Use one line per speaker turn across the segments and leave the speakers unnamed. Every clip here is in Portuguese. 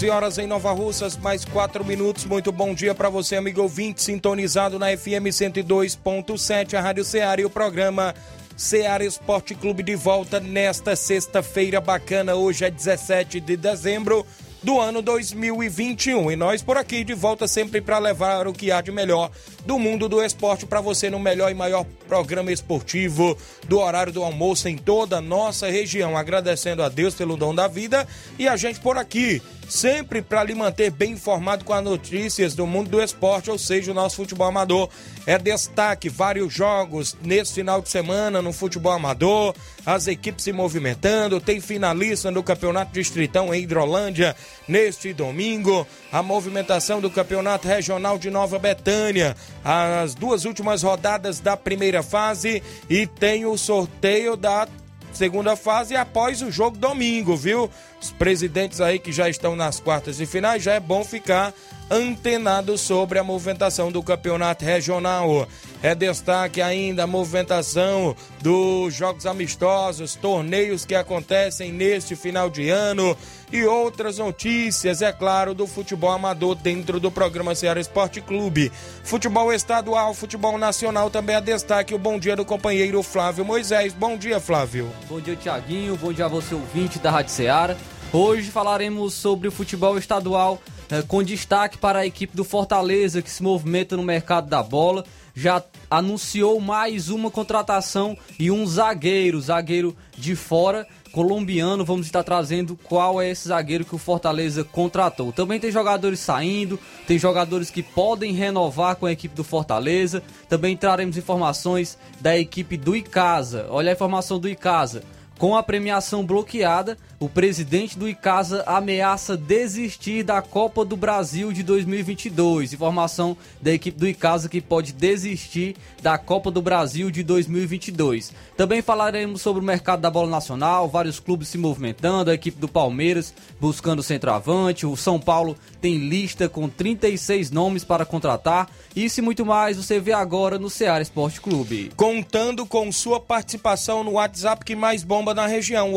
11 horas em Nova Russas, mais 4 minutos. Muito bom dia para você, amigo ouvinte, sintonizado na FM 102.7, a Rádio Ceará e o programa Ceará Esporte Clube de volta nesta sexta-feira bacana. Hoje é 17 de dezembro do ano 2021. E nós por aqui de volta sempre para levar o que há de melhor do mundo do esporte para você no melhor e maior programa esportivo do horário do almoço em toda a nossa região. Agradecendo a Deus pelo dom da vida e a gente por aqui sempre para lhe manter bem informado com as notícias do mundo do esporte, ou seja, o nosso futebol amador. É destaque vários jogos nesse final de semana no futebol amador, as equipes se movimentando, tem finalista no Campeonato Distritão em Hidrolândia neste domingo, a movimentação do Campeonato Regional de Nova Betânia, as duas últimas rodadas da primeira fase e tem o sorteio da segunda fase após o jogo domingo, viu? Os presidentes aí que já estão nas quartas e finais, já é bom ficar antenado sobre a movimentação do campeonato regional. É destaque ainda a movimentação dos jogos amistosos, torneios que acontecem neste final de ano e outras notícias, é claro, do futebol amador dentro do programa Ceará Esporte Clube. Futebol estadual, futebol nacional também é destaque. O bom dia do companheiro Flávio Moisés. Bom dia, Flávio.
Bom dia, Tiaguinho. Bom dia a você, ouvinte da Rádio Ceará. Hoje falaremos sobre o futebol estadual, eh, com destaque para a equipe do Fortaleza, que se movimenta no mercado da bola. Já anunciou mais uma contratação e um zagueiro, zagueiro de fora, colombiano. Vamos estar trazendo qual é esse zagueiro que o Fortaleza contratou. Também tem jogadores saindo, tem jogadores que podem renovar com a equipe do Fortaleza. Também traremos informações da equipe do Icasa. Olha a informação do Icasa. Com a premiação bloqueada, o presidente do Icasa ameaça desistir da Copa do Brasil de 2022. Informação da equipe do Icasa que pode desistir da Copa do Brasil de 2022. Também falaremos sobre o mercado da bola nacional, vários clubes se movimentando, a equipe do Palmeiras buscando centroavante, o São Paulo tem lista com 36 nomes para contratar. Isso e muito mais você vê agora no Ceará Esporte Clube.
Contando com sua participação no WhatsApp que mais bomba na região,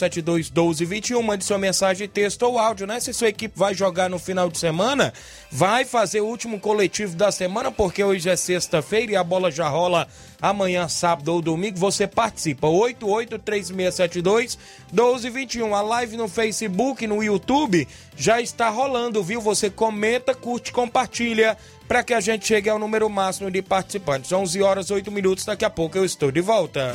8836721221. Mande sua mensagem, texto ou áudio, né? Se sua equipe vai jogar no final de semana, vai fazer o último coletivo da semana, porque hoje é sexta-feira e a bola já rola amanhã, sábado ou domingo. Você participa, 8836721221. A live no Facebook, no YouTube, já está rolando, viu? Você comenta, curte, compartilha para que a gente chegue ao número máximo de participantes. 11 horas 8 minutos, daqui a pouco eu estou de volta.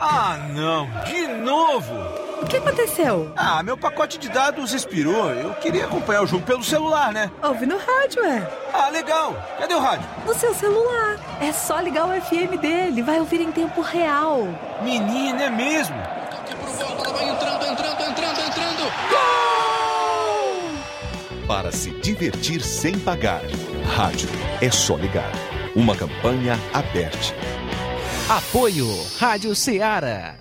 Ah, não! De novo! O que aconteceu?
Ah, meu pacote de dados expirou. Eu queria acompanhar o jogo pelo celular, né?
Ouve no rádio, é.
Ah, legal. Cadê o rádio?
No seu celular. É só ligar o FM dele. Vai ouvir em tempo real.
Menina, é mesmo?
vai entrando, entrando, entrando, entrando.
Gol! Para se divertir sem pagar. Rádio é só ligar. Uma campanha aberta.
Apoio Rádio Ceará.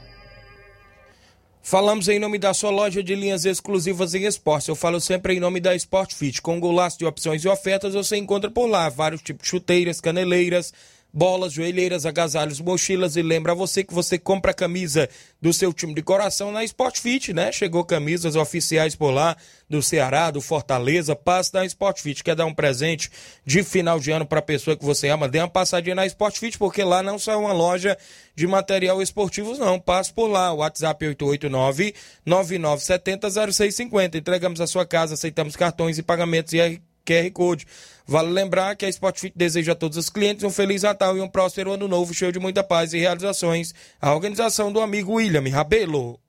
Falamos em nome da sua loja de linhas exclusivas em esporte. Eu falo sempre em nome da Sport Fit. Com golaço de opções e ofertas, você encontra por lá vários tipos de chuteiras, caneleiras, bolas, joelheiras, agasalhos, mochilas e lembra você que você compra a camisa do seu time de coração na Sport Fit, né? Chegou camisas oficiais por lá do Ceará, do Fortaleza, passe na Sport Fit. Quer dar um presente de final de ano para a pessoa que você ama? Dê uma passadinha na Sport Fit, porque lá não só é uma loja de material esportivos, não. Passe por lá. WhatsApp 889 9970 0650. Entregamos a sua casa, aceitamos cartões e pagamentos e QR Code. Vale lembrar que a Sportfit deseja a todos os clientes um Feliz Natal e um próspero ano novo cheio de muita paz e realizações. A organização do amigo William Rabelo.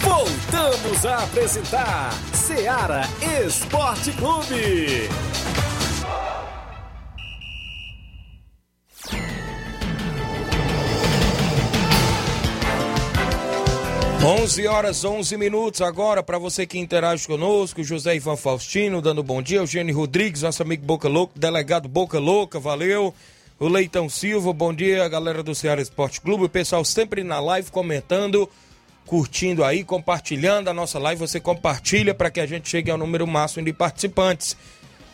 Voltamos a apresentar Seara Esporte Clube.
11 horas 11 minutos agora para você que interage conosco, José Ivan Faustino dando bom dia, Eugênio Rodrigues, nosso amigo Boca Louca, delegado Boca Louca, valeu. O Leitão Silva, bom dia, galera do Ceará Esporte Clube, o pessoal sempre na live comentando, curtindo aí, compartilhando a nossa live, você compartilha para que a gente chegue ao número máximo de participantes.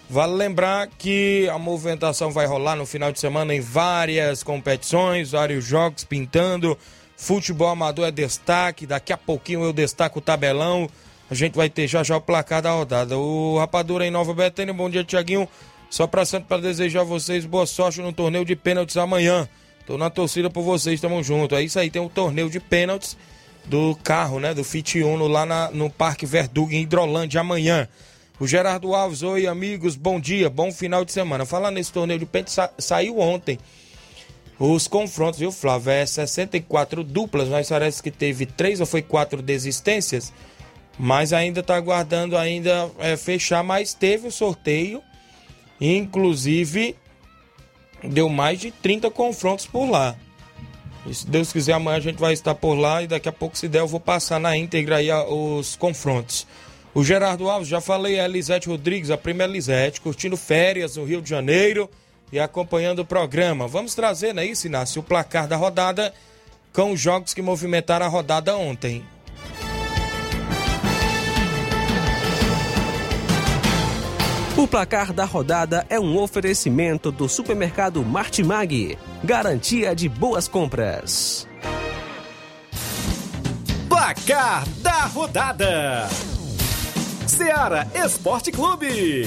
Vale lembrar que a movimentação vai rolar no final de semana em várias competições, vários jogos pintando Futebol amador é destaque. Daqui a pouquinho eu destaco o tabelão. A gente vai ter já já o placar da rodada. O Rapadura em Nova Betânia. Bom dia, Tiaguinho. Só para sempre para desejar a vocês boa sorte no torneio de pênaltis amanhã. Tô na torcida por vocês, tamo junto. É isso aí, tem um torneio de pênaltis do carro, né? Do Fit Uno lá na, no Parque Verdugo em Hidrolândia amanhã. O Gerardo Alves, oi amigos, bom dia, bom final de semana. Falar nesse torneio de pênaltis, sa saiu ontem os confrontos, viu, Flávio? É 64 duplas, mas parece que teve três ou foi quatro desistências. Mas ainda está aguardando ainda é, fechar, mas teve o sorteio. Inclusive, deu mais de 30 confrontos por lá. E se Deus quiser, amanhã a gente vai estar por lá e daqui a pouco, se der, eu vou passar na íntegra aí os confrontos. O Gerardo Alves, já falei, a Elisete Rodrigues, a primeira Elisete, curtindo férias no Rio de Janeiro e acompanhando o programa. Vamos trazer, não é isso, Inácio, o placar da rodada com os jogos que movimentaram a rodada ontem.
O placar da rodada é um oferecimento do supermercado Martimag, garantia de boas compras.
Placar da rodada: Seara Esporte Clube.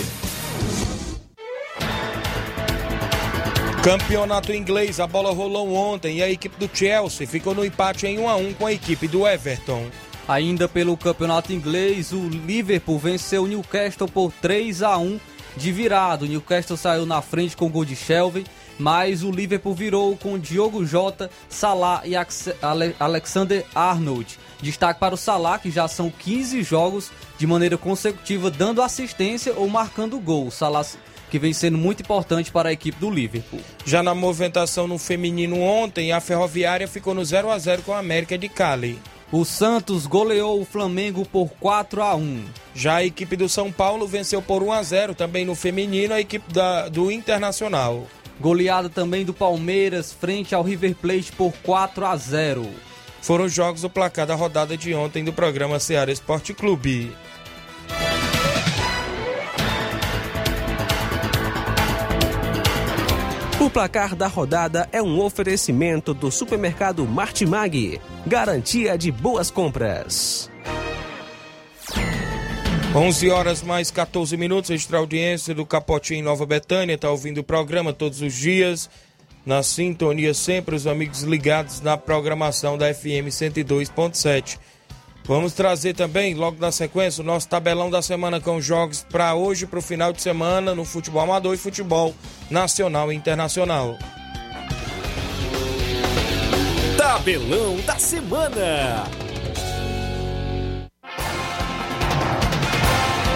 Campeonato inglês, a bola rolou ontem e a equipe do Chelsea ficou no empate em 1 a 1 com a equipe do Everton.
Ainda pelo campeonato inglês, o Liverpool venceu o Newcastle por 3 a 1 de virado. O Newcastle saiu na frente com o gol de Shelby, mas o Liverpool virou com Diogo Jota, Salah e Alexander Arnold. Destaque para o Salah, que já são 15 jogos de maneira consecutiva dando assistência ou marcando gol. O Salah que vem sendo muito importante para a equipe do Liverpool.
Já na movimentação no feminino ontem, a Ferroviária ficou no 0 a 0 com a América de Cali.
O Santos goleou o Flamengo por 4 a 1.
Já a equipe do São Paulo venceu por 1 a 0 também no feminino a equipe da, do Internacional.
Goleada também do Palmeiras frente ao River Plate por 4 a 0.
Foram os jogos do placar da rodada de ontem do programa Ceará Esporte Clube.
Placar da rodada é um oferecimento do supermercado Martimag, garantia de boas compras.
11 horas mais 14 minutos, extra audiência do Capotinho em Nova Betânia, está ouvindo o programa todos os dias, na sintonia sempre, os amigos ligados na programação da FM 102.7. Vamos trazer também, logo na sequência, o nosso tabelão da semana com jogos para hoje, para o final de semana, no futebol amador e futebol nacional e internacional.
Tabelão da Semana.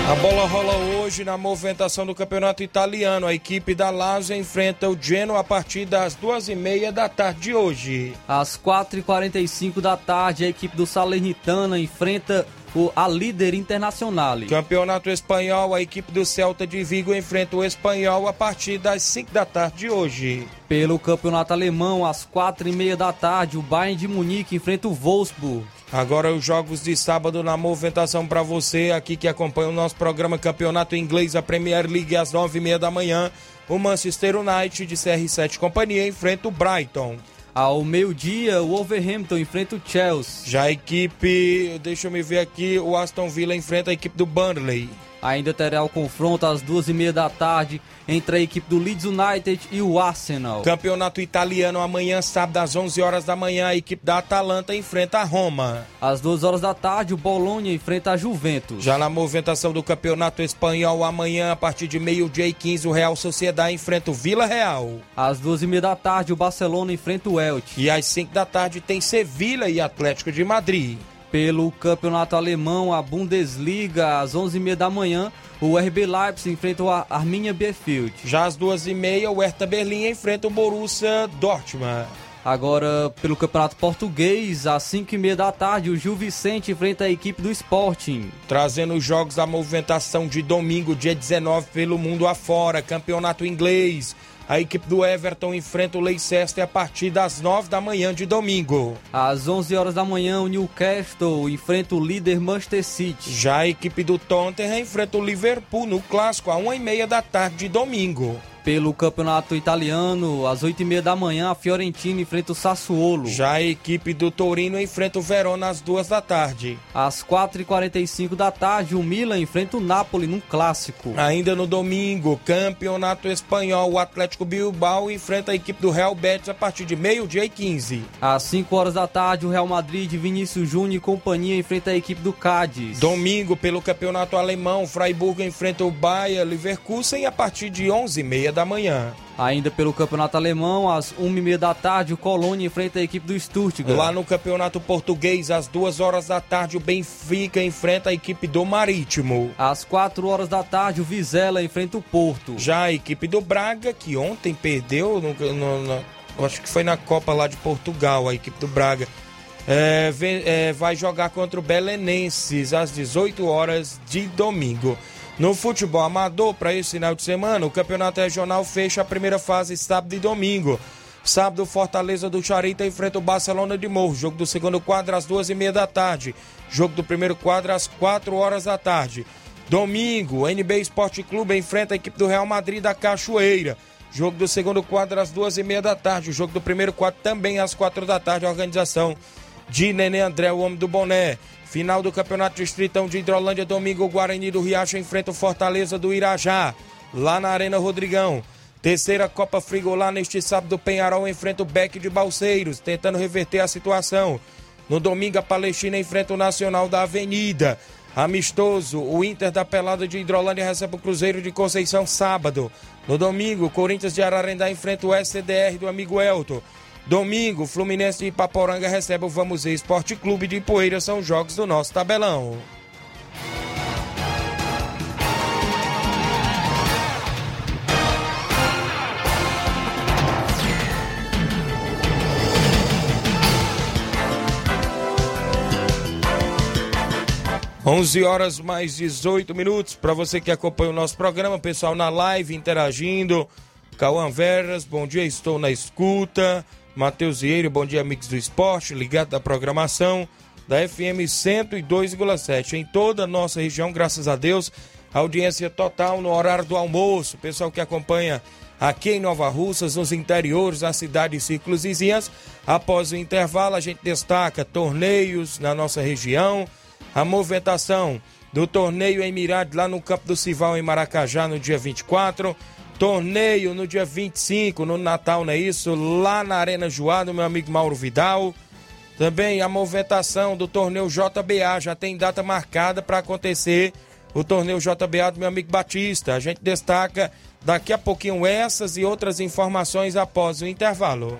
A bola rola hoje na movimentação do campeonato italiano. A equipe da Lazio enfrenta o Genoa a partir das duas e meia da tarde de hoje.
Às 4h45 da tarde, a equipe do Salernitana enfrenta a líder internacional.
Campeonato espanhol, a equipe do Celta de Vigo enfrenta o espanhol a partir das 5 da tarde de hoje.
Pelo campeonato alemão, às 4h30 da tarde, o Bayern de Munique enfrenta o Wolfsburg.
Agora os jogos de sábado na movimentação para você aqui que acompanha o nosso programa Campeonato Inglês, a Premier League às nove e meia da manhã. O Manchester United de CR7 Companhia enfrenta o Brighton.
Ao meio-dia, o Wolverhampton enfrenta o Chelsea.
Já a equipe, deixa eu me ver aqui, o Aston Villa enfrenta a equipe do Burnley.
Ainda terá o confronto às duas e meia da tarde entre a equipe do Leeds United e o Arsenal.
Campeonato italiano amanhã, sábado, às 11 horas da manhã, a equipe da Atalanta enfrenta a Roma.
Às 2 horas da tarde, o Bolonha enfrenta a Juventus.
Já na movimentação do Campeonato Espanhol, amanhã, a partir de meio-dia e 15, o Real Sociedade enfrenta o Vila Real.
Às duas e meia da tarde, o Barcelona enfrenta o Elche.
E às 5 da tarde tem Sevilha e Atlético de Madrid.
Pelo campeonato alemão, a Bundesliga, às 11h30 da manhã, o RB Leipzig enfrenta o Arminia Bielefeld.
Já às 2h30, o Hertha Berlim enfrenta o Borussia Dortmund.
Agora, pelo Campeonato Português, às 5h30 da tarde, o Gil Vicente enfrenta a equipe do Sporting.
Trazendo os jogos da movimentação de domingo, dia 19, pelo mundo afora. Campeonato Inglês. A equipe do Everton enfrenta o Leicester a partir das 9 da manhã de domingo.
Às 11 horas da manhã, o Newcastle enfrenta o líder Manchester City.
Já a equipe do Tottenham enfrenta o Liverpool no clássico a 1 e meia da tarde de domingo.
Pelo campeonato italiano, às 8h30 da manhã, a Fiorentina enfrenta o Sassuolo.
Já a equipe do Torino enfrenta o Verona às 2 da tarde.
Às 4h45 da tarde, o Milan enfrenta o Napoli num clássico.
Ainda no domingo, campeonato espanhol, o Atlético Bilbao enfrenta a equipe do Real Betis a partir de meio-dia e 15.
Às 5 horas da tarde, o Real Madrid, Vinícius Júnior e companhia enfrenta a equipe do Cádiz.
Domingo, pelo campeonato alemão, Freiburg enfrenta o Bayer Leverkusen a partir de 11h30 da manhã.
Ainda pelo campeonato alemão, às 1h30 da tarde, o Colônia enfrenta a equipe do Stuttgart.
Lá no campeonato português, às 2 horas da tarde, o Benfica enfrenta a equipe do Marítimo.
Às 4 horas da tarde, o Vizela enfrenta o Porto.
Já a equipe do Braga, que ontem perdeu, no, no, no, acho que foi na Copa lá de Portugal, a equipe do Braga. É, vem, é, vai jogar contra o Belenenses às 18 horas de domingo. No futebol amador, para esse final de semana, o campeonato regional fecha a primeira fase sábado e domingo. Sábado, Fortaleza do Charita enfrenta o Barcelona de Morro. Jogo do segundo quadro às duas e meia da tarde. Jogo do primeiro quadro às quatro horas da tarde. Domingo, NB Esporte Clube enfrenta a equipe do Real Madrid da Cachoeira. Jogo do segundo quadro às duas e meia da tarde. O jogo do primeiro quadro também às quatro da tarde. A organização de Nenê André, o homem do boné. Final do Campeonato Distritão de Hidrolândia, domingo, o Guarani do Riacho enfrenta o Fortaleza do Irajá, lá na Arena Rodrigão. Terceira Copa Frigolá, neste sábado, Penharol enfrenta o Beck de Balseiros, tentando reverter a situação. No domingo, a Palestina enfrenta o Nacional da Avenida. Amistoso, o Inter da Pelada de Hidrolândia recebe o Cruzeiro de Conceição sábado. No domingo, Corinthians de Ararendá enfrenta o SCDR do amigo Elton. Domingo, Fluminense de Ipaporanga recebe o Vamos Ver Esporte Clube de Poeira. São jogos do nosso tabelão. Onze horas mais 18 minutos para você que acompanha o nosso programa, pessoal na live interagindo. Cauã Veras, bom dia, estou na escuta. Matheus Vieira, bom dia, amigos do esporte, ligado da programação da FM 102,7. Em toda a nossa região, graças a Deus, audiência total no horário do almoço. Pessoal que acompanha aqui em Nova Russas, nos interiores da cidade e círculos vizinhas. Após o intervalo, a gente destaca torneios na nossa região, a movimentação do torneio em Mirade lá no Campo do Cival em Maracajá no dia 24 Torneio no dia 25, no Natal, não é isso? Lá na Arena Joado, meu amigo Mauro Vidal. Também a movimentação do torneio JBA já tem data marcada para acontecer o torneio JBA do meu amigo Batista. A gente destaca daqui a pouquinho essas e outras informações após o intervalo.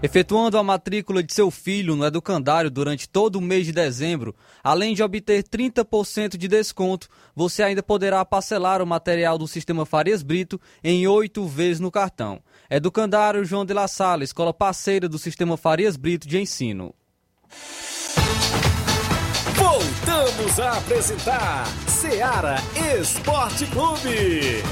Efetuando a matrícula de seu filho no educandário durante todo o mês de dezembro, além de obter 30% de desconto, você ainda poderá parcelar o material do Sistema Farias Brito em oito vezes no cartão. Educandário João de La Sala, escola parceira do Sistema Farias Brito de Ensino.
Voltamos a apresentar Seara Esporte Clube.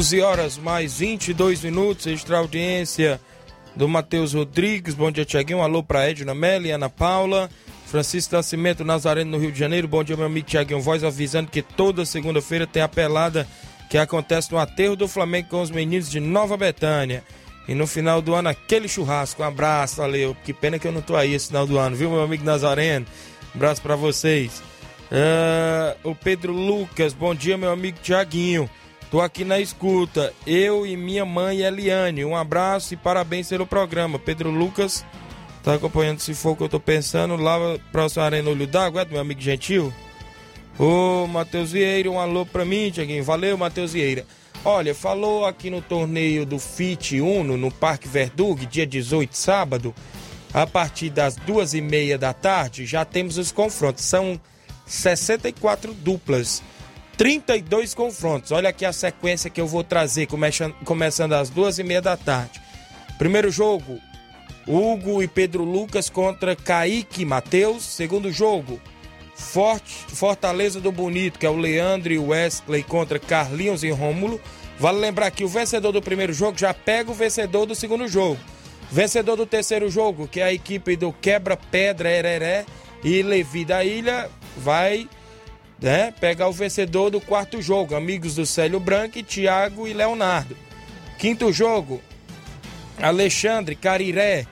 11 horas mais 22 minutos, extra audiência do Matheus Rodrigues. Bom dia, Tiaguinho. Alô para Edna Melli, Ana Paula. Francisco Nascimento Nazareno, no Rio de Janeiro. Bom dia, meu amigo Tiaguinho Voz, avisando que toda segunda-feira tem a pelada que acontece no aterro do Flamengo com os meninos de Nova Betânia. E no final do ano, aquele churrasco. Um abraço, valeu. Que pena que eu não tô aí esse final do ano, viu, meu amigo Nazareno? Um abraço para vocês. Uh, o Pedro Lucas, bom dia, meu amigo Tiaguinho. Tô aqui na escuta, eu e minha mãe Eliane. Um abraço e parabéns pelo programa. Pedro Lucas tá acompanhando se for o que eu tô pensando. Lá próximo Arena Olho d'Água, é do meu amigo Gentil. Ô, Matheus Vieira, um alô pra mim, Tiaguinho. Valeu, Matheus Vieira. Olha, falou aqui no torneio do FIT Uno, no Parque Verdug, dia 18, sábado, a partir das duas e meia da tarde, já temos os confrontos. São 64 duplas. 32 confrontos. Olha aqui a sequência que eu vou trazer, começando às duas e meia da tarde. Primeiro jogo, Hugo e Pedro Lucas contra Kaique Matheus. Segundo jogo, Forte, Fortaleza do Bonito, que é o Leandro e o Wesley contra Carlinhos e Rômulo. Vale lembrar que o vencedor do primeiro jogo já pega o vencedor do segundo jogo. Vencedor do terceiro jogo, que é a equipe do Quebra Pedra Hereré e Levi da Ilha, vai né, pegar o vencedor do quarto jogo, amigos do Célio Branco, Thiago e Leonardo. Quinto jogo, Alexandre, Cariré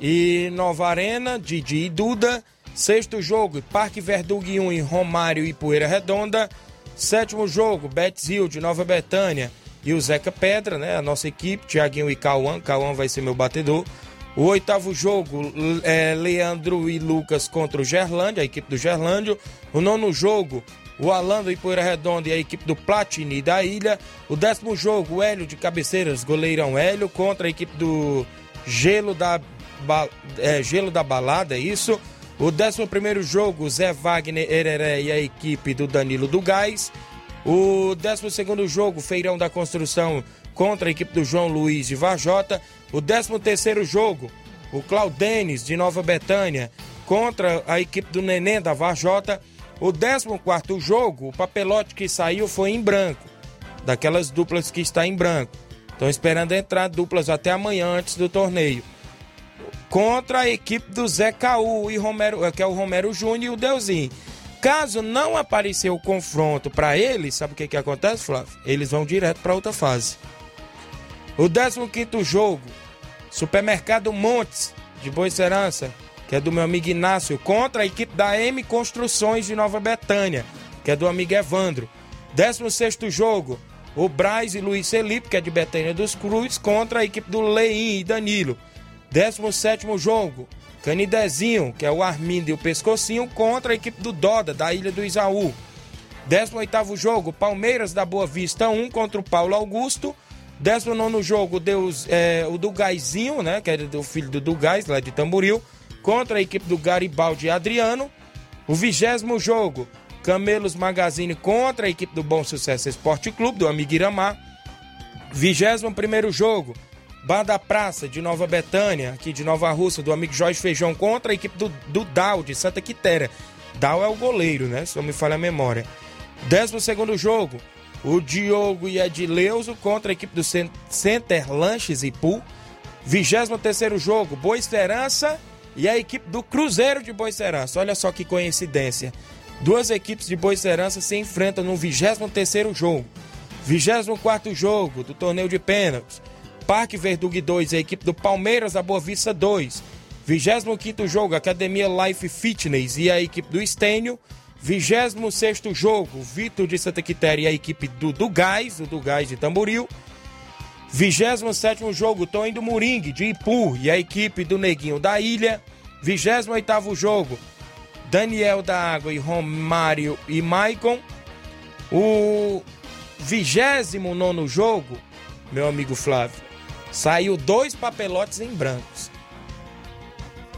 e Nova Arena, Didi e Duda. Sexto jogo, Parque Verdug 1 em Romário e Poeira Redonda. Sétimo jogo, Betis Hill de Nova Betânia e o Zeca Pedra, né? A nossa equipe, Tiaguinho e Cauã. Cauã vai ser meu batedor. O oitavo jogo, é Leandro e Lucas contra o Gerlândia, a equipe do Gerlândio. O nono jogo, o Alando e Poeira Redonda e a equipe do Platini da Ilha. O décimo jogo, o Hélio de Cabeceiras, goleirão Hélio, contra a equipe do Gelo da, ba... é, Gelo da Balada, é isso. O décimo primeiro jogo, Zé Wagner Hereré e a equipe do Danilo do Gás. O décimo segundo jogo, Feirão da Construção contra a equipe do João Luiz de Varjota. O 13 terceiro jogo, o Claudenes de Nova Betânia contra a equipe do Neném da Varjota. O 14 quarto jogo, o papelote que saiu foi em branco, daquelas duplas que está em branco. Estão esperando entrar duplas até amanhã antes do torneio. Contra a equipe do Zé Caú e Romero, que é o Romero Júnior e o Deuzinho. Caso não aparecer o confronto para eles, sabe o que, que acontece, Flávio? Eles vão direto para outra fase. O 15 jogo, Supermercado Montes, de Boa Serança, que é do meu amigo Inácio, contra a equipe da M Construções de Nova Betânia, que é do amigo Evandro. 16 jogo, o Braz e Luiz Felipe, que é de Betânia dos Cruz, contra a equipe do Leim e Danilo. 17 jogo, Canidezinho, que é o Armindo e o Pescocinho, contra a equipe do Doda, da Ilha do Isaú. 18 jogo, Palmeiras da Boa Vista 1 contra o Paulo Augusto. 19 jogo, Deus, é, o do Gaizinho, né? Que é do filho do Dugais, lá de Tamboril, contra a equipe do Garibaldi e Adriano. O vigésimo jogo, Camelos Magazine contra a equipe do Bom Sucesso Esporte Clube, do amigo Iramar. Vigésimo primeiro jogo, Bar da Praça de Nova Betânia, aqui de Nova Rússia, do amigo Jorge Feijão contra a equipe do, do Dal de Santa Quitéria. Dal é o goleiro, né? Se não me falha a memória. Décimo segundo jogo, o Diogo e Edileuzo contra a equipe do Center Lanches e Pool. 23 jogo, Boa Esperança e a equipe do Cruzeiro de Boa Esperança. Olha só que coincidência. Duas equipes de Boa Esperança se enfrentam no 23 jogo. 24 jogo do torneio de pênaltis. Parque Verdug 2 e a equipe do Palmeiras da Boa Vista 2. 25 jogo, Academia Life Fitness e a equipe do Estênio. 26 jogo, Vitor de Santa Quitéria e a equipe do, do Gás, o do Gás de Tamboril. 27 jogo, Tonho do Moringue, de Ipu e a equipe do Neguinho da Ilha. 28 jogo, Daniel da Água e Romário e Maicon. O 29 jogo, meu amigo Flávio, saiu dois papelotes em brancos.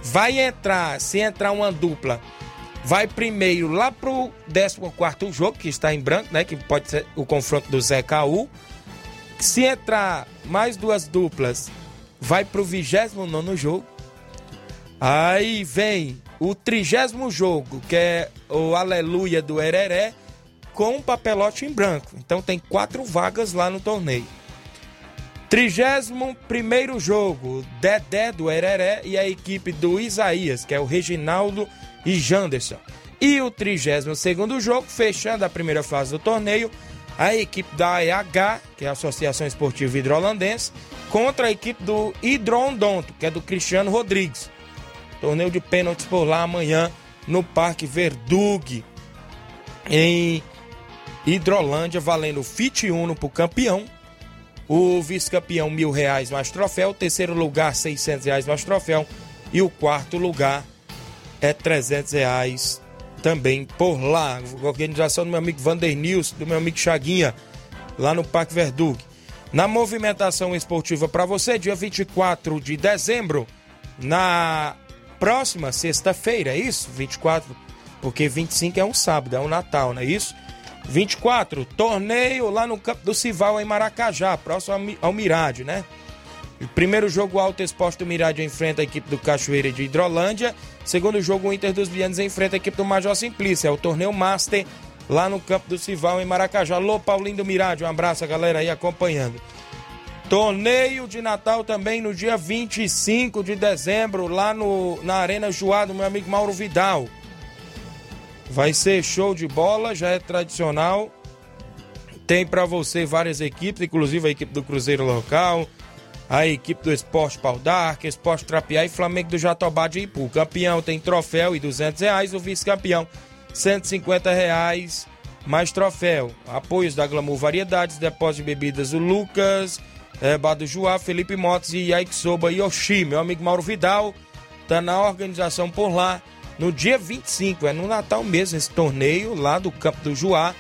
Vai entrar, se entrar uma dupla vai primeiro lá pro 14 jogo, que está em branco, né? Que pode ser o confronto do Caú. Se entrar mais duas duplas, vai pro 29 jogo. Aí vem o trigésimo jogo, que é o Aleluia do Hereré, com um papelote em branco. Então tem quatro vagas lá no torneio. Trigésimo primeiro jogo, Dedé do Hereré e a equipe do Isaías, que é o Reginaldo e Janderson. E o 32 jogo, fechando a primeira fase do torneio, a equipe da AEH, que é a Associação Esportiva Hidrolandense, contra a equipe do Hidrondonto, que é do Cristiano Rodrigues. Torneio de pênaltis por lá amanhã no Parque Verdug, em Hidrolândia, valendo Fit Uno para o campeão. O vice-campeão, mil reais mais troféu. O terceiro lugar, seiscentos reais mais troféu. E o quarto lugar, é 300 reais também por lá. Organização do meu amigo Vander Nils, do meu amigo Chaguinha, lá no Parque Verdug. Na movimentação esportiva para você, dia 24 de dezembro, na próxima sexta-feira, é isso? 24, porque 25 é um sábado, é um Natal, não é isso? 24, torneio lá no Campo do Cival, em Maracajá, próximo ao Mirade, né? Primeiro jogo, o Alto Exposto do Mirade enfrenta a equipe do Cachoeira de Hidrolândia. Segundo jogo, o Inter dos Brilhantes enfrenta a equipe do Major Simplício. É o torneio Master lá no campo do Cival, em Maracajá. Alô, Paulinho do Mirade, um abraço a galera aí acompanhando. Torneio de Natal também no dia 25 de dezembro, lá no, na Arena Joá do meu amigo Mauro Vidal. Vai ser show de bola, já é tradicional. Tem para você várias equipes, inclusive a equipe do Cruzeiro Local, a equipe do Esporte Pau d'Arca, Esporte Trapiá e Flamengo do Jatobá de Ipu. Campeão tem troféu e 200 reais, o vice-campeão 150 reais mais troféu. Apoios da Glamour Variedades, depósito de bebidas o Lucas é, Bado Juá, Felipe Motos e Yaiksoba Yoshi. Meu amigo Mauro Vidal tá na organização por lá no dia 25, é no Natal mesmo, esse torneio lá do Campo do Juá,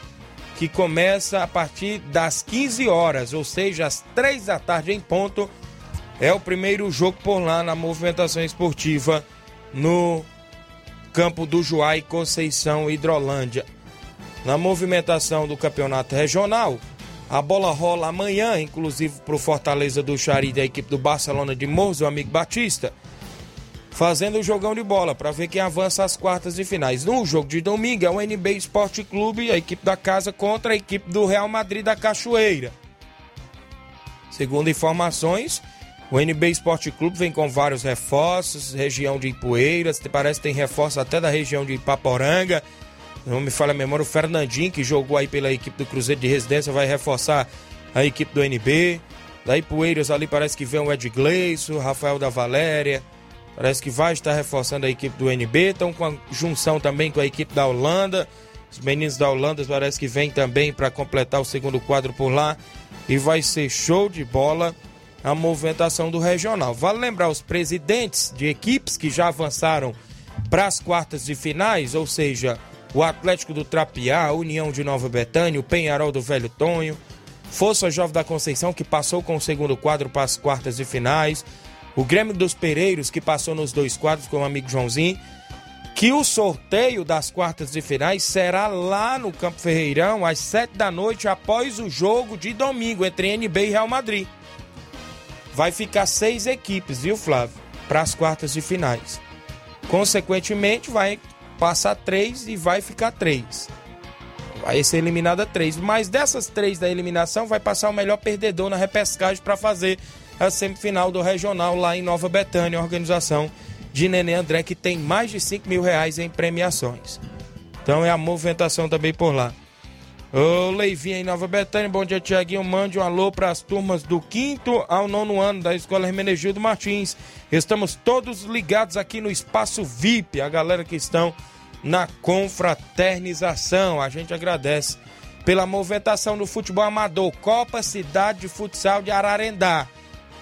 que começa a partir das 15 horas, ou seja, às 3 da tarde em ponto. É o primeiro jogo por lá na movimentação esportiva no Campo do Juá e Conceição Hidrolândia. Na movimentação do campeonato regional, a bola rola amanhã, inclusive para o Fortaleza do Xari da equipe do Barcelona de Morros, o amigo Batista, fazendo o jogão de bola para ver quem avança às quartas de finais. No jogo de domingo é o NB Esporte Clube, a equipe da casa contra a equipe do Real Madrid da Cachoeira. Segundo informações, o NB Esporte Clube vem com vários reforços, região de Ipueiras, parece que tem reforço até da região de Ipaporanga não me falha a memória, o Fernandinho, que jogou aí pela equipe do Cruzeiro de Residência, vai reforçar a equipe do NB. Daí Poeiras ali parece que vem o Ed Gleison, Rafael da Valéria. Parece que vai estar reforçando a equipe do NB. Estão com a junção também com a equipe da Holanda. Os meninos da Holanda parece que vêm também para completar o segundo quadro por lá. E vai ser show de bola a movimentação do regional. Vale lembrar os presidentes de equipes que já avançaram para as quartas de finais, ou seja, o Atlético do Trapiá, a União de Nova Betânia, o Penharol do Velho Tonho, Força Jovem da Conceição, que passou com o segundo quadro para as quartas de finais, o Grêmio dos Pereiros, que passou nos dois quadros com o amigo Joãozinho, que o sorteio das quartas de finais será lá no Campo Ferreirão, às sete da noite, após o jogo de domingo entre NB e Real Madrid. Vai ficar seis equipes, viu, Flávio? Para as quartas de finais. Consequentemente, vai passar três e vai ficar três. Vai ser eliminada três. Mas dessas três da eliminação, vai passar o melhor perdedor na repescagem para fazer a semifinal do regional lá em Nova Betânia, organização de Nenê André, que tem mais de 5 mil reais em premiações. Então é a movimentação também por lá. Ô Leivinha em Nova Betânia, bom dia Tiaguinho, mande um alô para as turmas do quinto ao nono ano da Escola Hermenegildo Martins. Estamos todos ligados aqui no Espaço VIP, a galera que estão na confraternização. A gente agradece pela movimentação do futebol amador, Copa Cidade de Futsal de Ararendá.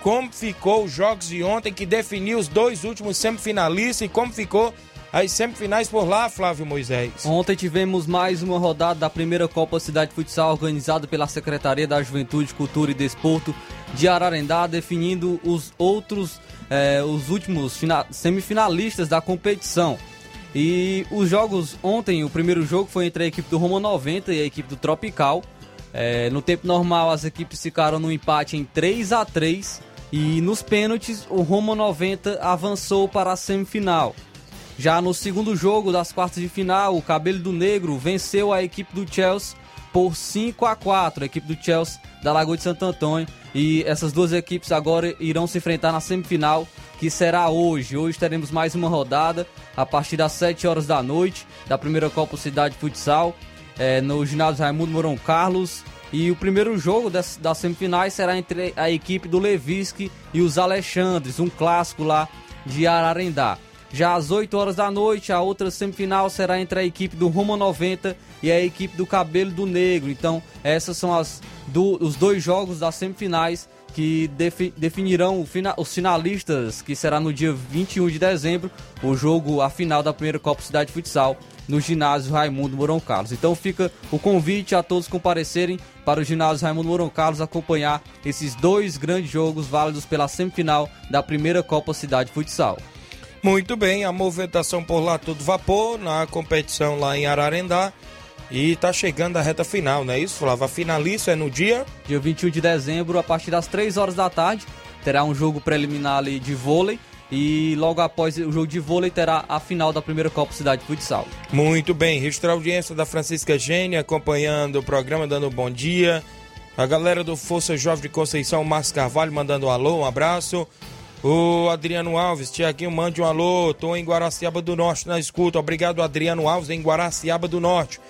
Como ficou os jogos de ontem que definiu os dois últimos semifinalistas e como ficou as semifinais por lá, Flávio Moisés.
Ontem tivemos mais uma rodada da primeira Copa Cidade Futsal organizada pela Secretaria da Juventude, Cultura e Desporto de Ararendá, definindo os outros, eh, os últimos semifinalistas da competição. E os jogos ontem, o primeiro jogo foi entre a equipe do Roma 90 e a equipe do Tropical. Eh, no tempo normal, as equipes ficaram no empate em 3 a 3 e nos pênaltis, o Roma 90 avançou para a semifinal. Já no segundo jogo das quartas de final, o Cabelo do Negro venceu a equipe do Chelsea por 5 a 4, a equipe do Chelsea da Lagoa de Santo Antônio. E essas duas equipes agora irão se enfrentar na semifinal, que será hoje. Hoje teremos mais uma rodada a partir das 7 horas da noite da primeira Copa Cidade Futsal, é, no ginásio Raimundo Mourão Carlos. E o primeiro jogo das, das semifinais será entre a equipe do Levisque e os Alexandres, um clássico lá de Ararendá. Já às 8 horas da noite, a outra semifinal será entre a equipe do Rumo 90 e a equipe do Cabelo do Negro. Então, essas são as do, os dois jogos das semifinais que defi, definirão fina, os finalistas, que será no dia 21 de dezembro, o jogo, a final da primeira Copa Cidade Futsal no ginásio Raimundo Mourão Carlos. Então fica o convite a todos comparecerem para o ginásio Raimundo Mourão Carlos acompanhar esses dois grandes jogos válidos pela semifinal da primeira Copa Cidade Futsal.
Muito bem, a movimentação por lá todo vapor, na competição lá em Ararendá. E tá chegando a reta final, não é isso, Flávio? A finalista é no dia?
Dia 21 de dezembro, a partir das 3 horas da tarde. Terá um jogo preliminar ali de vôlei. E logo após o jogo de vôlei terá a final da primeira Copa Cidade Futsal.
Muito bem, registrar a audiência da Francisca Gênia acompanhando o programa, dando um bom dia. A galera do Força Jovem de Conceição, Márcio Carvalho, mandando um alô, um abraço. O Adriano Alves, Tiaguinho, mande um alô. Tô em Guaraciaba do Norte na escuta. Obrigado, Adriano Alves, em Guaraciaba do Norte.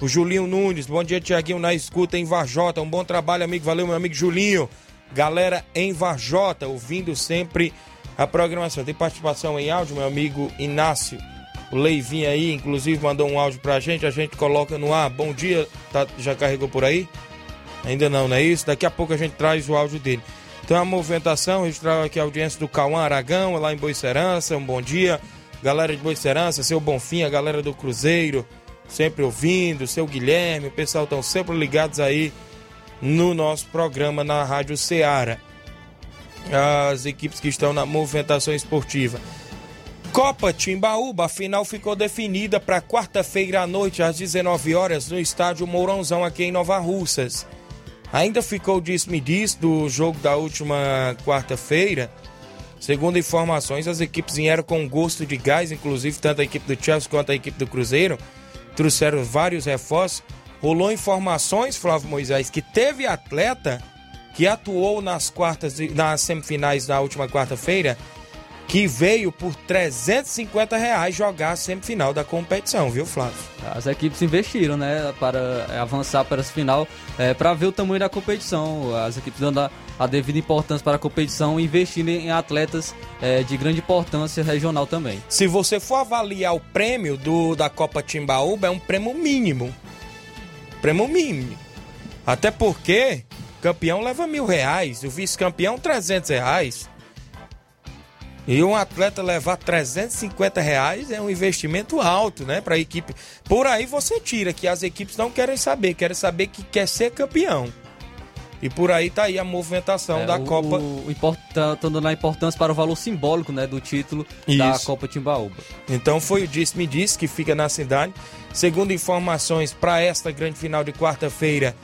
O Julinho Nunes, bom dia, Tiaguinho, na escuta em Varjota. Um bom trabalho, amigo. Valeu, meu amigo Julinho. Galera em Varjota, ouvindo sempre a programação. Tem participação em áudio, meu amigo Inácio. O Leivinho aí, inclusive, mandou um áudio pra gente. A gente coloca no ar. Bom dia, tá, já carregou por aí? Ainda não, não é isso? Daqui a pouco a gente traz o áudio dele. Então a movimentação, registrar aqui a audiência do Cauã Aragão, lá em Boicerança, um bom dia. Galera de Boicerança, seu Bonfim, a galera do Cruzeiro, sempre ouvindo, seu Guilherme, o pessoal estão sempre ligados aí no nosso programa na Rádio Ceará. As equipes que estão na movimentação esportiva. Copa Timbaúba, a final ficou definida para quarta-feira à noite, às 19 horas, no estádio Mourãozão, aqui em Nova Russas. Ainda ficou diz-me-diz do jogo da última quarta-feira. Segundo informações, as equipes vieram com gosto de gás, inclusive tanto a equipe do Chelsea quanto a equipe do Cruzeiro. Trouxeram vários reforços. Rolou informações, Flávio Moisés, que teve atleta que atuou nas quartas, nas semifinais da última quarta-feira que veio por 350 reais jogar a semifinal da competição, viu, Flávio?
As equipes investiram, né, para avançar para essa final, é, para ver o tamanho da competição. As equipes dando a, a devida importância para a competição e investindo em atletas é, de grande importância regional também.
Se você for avaliar o prêmio do, da Copa Timbaúba, é um prêmio mínimo. Prêmio mínimo. Até porque campeão leva mil reais, o vice-campeão 300 reais. E um atleta levar 350 reais é um investimento alto, né, para a equipe. Por aí você tira que as equipes não querem saber, querem saber que quer ser campeão. E por aí tá aí a movimentação
É,
da
o,
Copa.
O, o importa- tá dando a importância para o valor simbólico, né, do título da
Isso.
Copa Timbaúba.
Então foi o Disse-me Disse que fica na cidade. Segundo informações, para esta grande final de quarta-feira,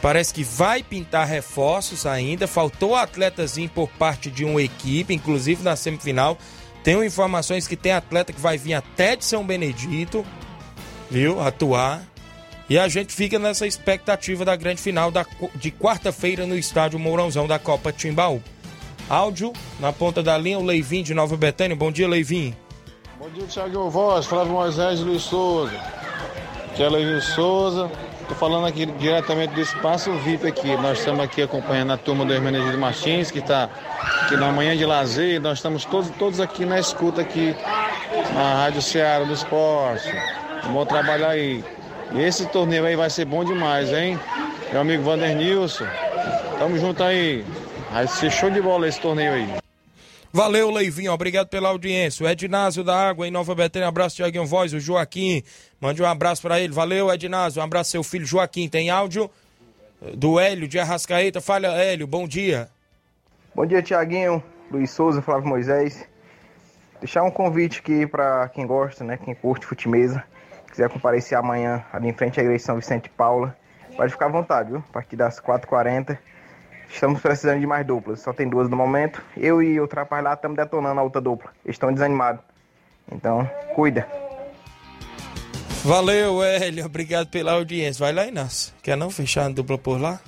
parece que vai pintar reforços ainda. Faltou atletazinho por parte de uma equipe, inclusive na semifinal. Tenho informações que tem atleta que vai vir até de São Benedito, viu? Atuar. E a gente fica nessa expectativa da grande final da, de quarta-feira no estádio Mourãozão da Copa Timbaú. Áudio na ponta da linha, o Leivinho de Nova Betânia. Bom dia, Leivinho.
Bom dia, Thiago Voz, Flávio Moisés Luiz Souza. Aqui é Luiz Souza. Estou falando aqui diretamente do Espaço VIP aqui. Nós estamos aqui acompanhando a turma do Hermenegildo Martins, que está aqui na manhã de lazer. Nós estamos todos, todos aqui na escuta aqui na Rádio Ceará do Esporte. Bom trabalho aí. E esse torneio aí vai ser bom demais, hein? Meu amigo Vander Nilson. Tamo junto aí. Vai ser show de bola esse torneio aí.
Valeu, Leivinho. Obrigado pela audiência. O Ednásio da Água em Nova Betânia. Abraço, Tiaguinho Voz. O Joaquim. Mande um abraço para ele. Valeu, Ednásio. Um abraço, seu filho Joaquim. Tem áudio do Hélio de Arrascaeta. Fala, Hélio. Bom dia.
Bom dia, Tiaguinho, Luiz Souza, Flávio Moisés. Deixar um convite aqui para quem gosta, né, quem curte futimesa, quiser comparecer amanhã ali em frente à igreja São Vicente Paula, pode ficar à vontade, viu? A partir das 4h40. Estamos precisando de mais duplas, só tem duas no momento. Eu e o rapaz lá estamos detonando a outra dupla. Estão desanimados. Então, cuida.
Valeu, Hélio. Obrigado pela audiência. Vai lá, Inácio. Quer não fechar a dupla por lá?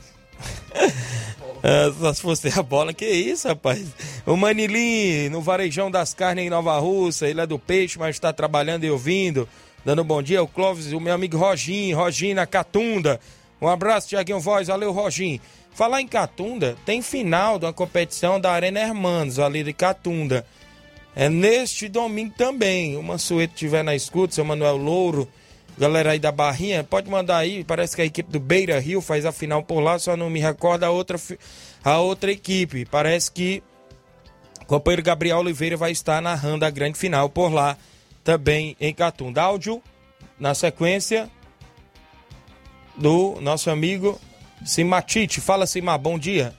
É, só se fosse a bola, que isso, rapaz. O Manilim, no Varejão das Carnes em Nova Russa, ele é do peixe, mas está trabalhando e ouvindo. Dando um bom dia, o Clóvis, o meu amigo Roginho, Roginho na Catunda. Um abraço, Tiaguinho Voz, valeu, Roginho. Falar em Catunda, tem final de uma competição da Arena Hermanos, ali de Catunda. É neste domingo também. O Mansueto estiver na escuta, seu Manuel Louro, galera aí da Barrinha, pode mandar aí. Parece que a equipe do Beira Rio faz a final por lá, só não me recordo a outra, a outra equipe. Parece que o companheiro Gabriel Oliveira vai estar narrando a grande final por lá, também em Catunda. Áudio, na sequência, do nosso amigo Simatite. Fala, Simar, bom dia.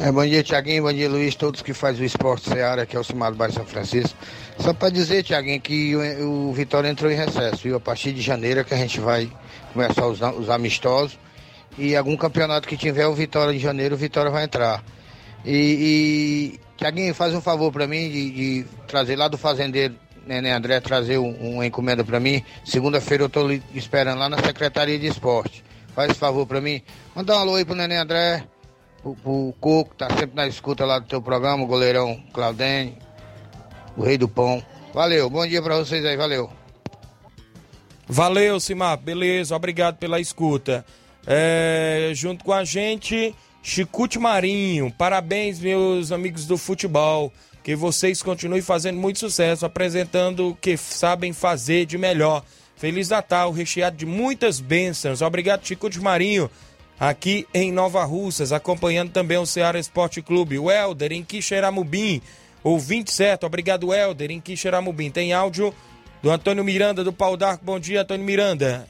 É, bom dia, Tiaguinho. Bom dia, Luiz. Todos que fazem o esporte Seara, que é o Cimado Bairro São Francisco. Só para dizer, Tiaguinho, que o, o Vitória entrou em recesso. E a partir de janeiro é que a gente vai começar os, os amistosos. E algum campeonato que tiver o Vitória de janeiro, o Vitória vai entrar. E, e Tiaguinho, faz um favor para mim de, de trazer lá do fazendeiro, Nenê André, trazer um- uma encomenda para mim. Segunda-feira eu li- esperando lá na Secretaria de Esporte. Faz favor para mim. Manda um alô aí pro Nenê André, pro, pro Coco, tá sempre na escuta lá do teu programa, o goleirão Claudene, o rei do pão. Valeu, bom dia para vocês aí, valeu.
Valeu, Simar. Beleza, obrigado pela escuta. É, junto com a gente, Chicute Marinho. Parabéns, meus amigos do futebol. Que vocês continuem fazendo muito sucesso, apresentando o que sabem fazer de melhor. Feliz Natal, recheado de muitas bênçãos. Obrigado, Chicute Marinho. aqui em Nova Russas, acompanhando também o Ceará Esporte Clube. O Helder em Quixeramobim, ouvinte certo, obrigado Helder em Quixeramobim. Tem áudio do Antônio Miranda do Pau d'Arco. Bom dia, Antônio Miranda.